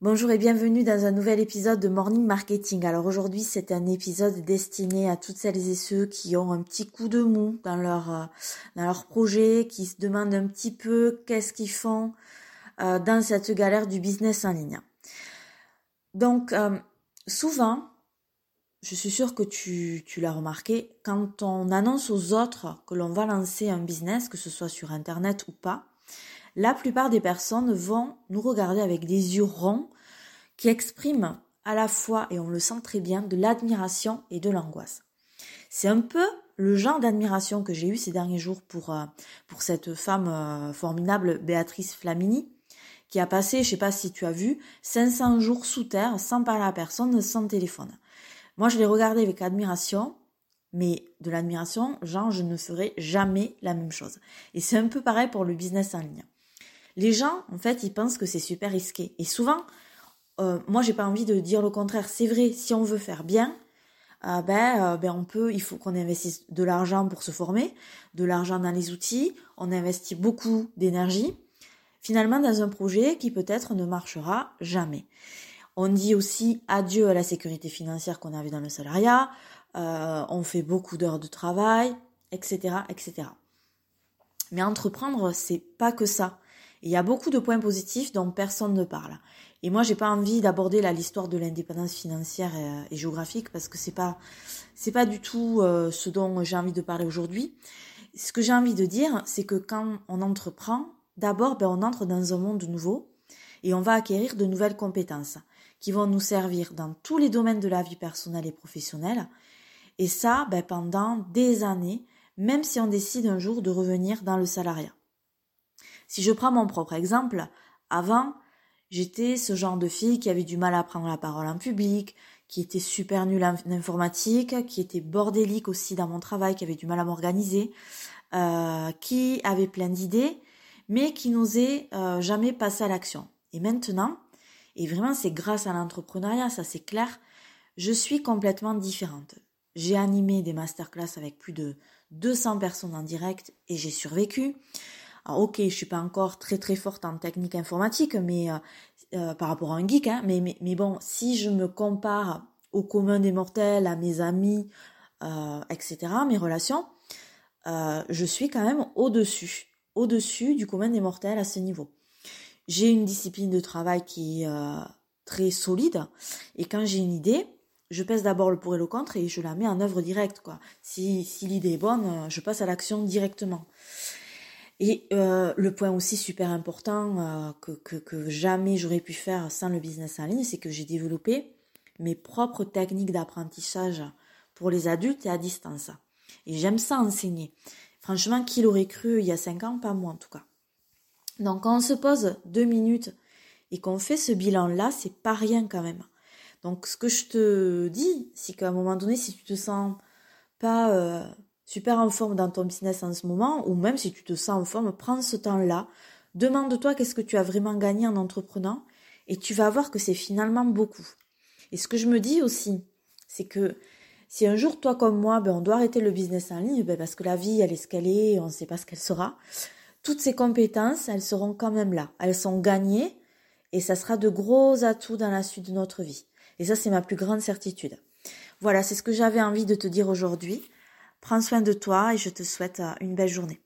Bonjour et bienvenue dans un nouvel épisode de Morning Marketing. Alors aujourd'hui c'est un épisode destiné à toutes celles et ceux qui ont un petit coup de mou dans leur, euh, dans leur projet, qui se demandent un petit peu qu'est-ce qu'ils font euh, dans cette galère du business en ligne. Donc euh, souvent, je suis sûre que tu, tu l'as remarqué, quand on annonce aux autres que l'on va lancer un business, que ce soit sur Internet ou pas, la plupart des personnes vont nous regarder avec des yeux ronds qui expriment à la fois, et on le sent très bien, de l'admiration et de l'angoisse. C'est un peu le genre d'admiration que j'ai eu ces derniers jours pour, euh, pour cette femme euh, formidable, Béatrice Flamini, qui a passé, je sais pas si tu as vu, 500 jours sous terre, sans parler à personne, sans téléphone. Moi, je l'ai regardé avec admiration, mais de l'admiration, genre, je ne ferai jamais la même chose. Et c'est un peu pareil pour le business en ligne. Les gens, en fait, ils pensent que c'est super risqué. Et souvent, euh, moi, j'ai pas envie de dire le contraire. C'est vrai, si on veut faire bien, euh, ben, euh, ben, on peut, il faut qu'on investisse de l'argent pour se former, de l'argent dans les outils, on investit beaucoup d'énergie, finalement dans un projet qui peut-être ne marchera jamais. On dit aussi adieu à la sécurité financière qu'on avait dans le salariat, on fait beaucoup d'heures de travail, etc., etc. Mais entreprendre, c'est pas que ça. Il y a beaucoup de points positifs dont personne ne parle. Et moi, j'ai pas envie d'aborder l'histoire de l'indépendance financière et, géographique parce que c'est pas c'est pas du tout euh, ce dont j'ai envie de parler aujourd'hui. Ce que j'ai envie de dire, c'est que quand on entreprend, d'abord, ben, on entre dans un monde nouveau et on va acquérir de nouvelles compétences qui vont nous servir dans tous les domaines de la vie personnelle et professionnelle. Et ça, ben, pendant des années, même si on décide un jour de revenir dans le salariat. Si je prends mon propre exemple, avant, j'étais ce genre de fille qui avait du mal à prendre la parole en public, qui était super nulle en informatique, qui était bordélique aussi dans mon travail, qui avait du mal à m'organiser, euh, qui avait plein d'idées, mais qui n'osait euh, jamais passer à l'action. Et maintenant, et vraiment c'est grâce à l'entrepreneuriat, ça c'est clair, je suis complètement différente. J'ai animé des masterclass avec plus de 200 personnes en direct et j'ai survécu. Alors, ok, je suis pas encore très très forte en technique informatique, mais euh, euh, par rapport à un geek, hein, mais, mais, bon, si je me compare au commun des mortels, à mes amis, euh, etc., mes relations, je suis quand même au-dessus, au-dessus du commun des mortels à ce niveau. J'ai une discipline de travail qui est très solide, et quand j'ai une idée, je pèse d'abord le pour et le contre et je la mets en œuvre directe. Quoi. Si, si l'idée est bonne, je passe à l'action directement. Et euh, le point aussi super important euh, que, jamais j'aurais pu faire sans le business en ligne, c'est que j'ai développé mes propres techniques d'apprentissage pour les adultes et à distance. Et j'aime ça enseigner. Franchement, qui l'aurait cru il y a cinq ans? Pas moi en tout cas. Donc quand on se pose deux minutes et qu'on fait ce bilan-là, c'est pas rien quand même. Donc ce que je te dis, c'est qu'à un moment donné, si tu te sens pas euh, super en forme dans ton business en ce moment, ou même si tu te sens en forme, prends ce temps-là, demande-toi qu'est-ce que tu as vraiment gagné en entreprenant, et tu vas voir que c'est finalement beaucoup. Et ce que je me dis aussi, c'est que si un jour, toi comme moi, ben, on doit arrêter le business en ligne, ben, parce que la vie, elle est ce qu'elle est, on ne sait pas ce qu'elle sera, toutes ces compétences, elles seront quand même là. Elles sont gagnées, et ça sera de gros atouts dans la suite de notre vie. Et ça, c'est ma plus grande certitude. Voilà, c'est ce que j'avais envie de te dire aujourd'hui. Prends soin de toi et je te souhaite euh, une belle journée.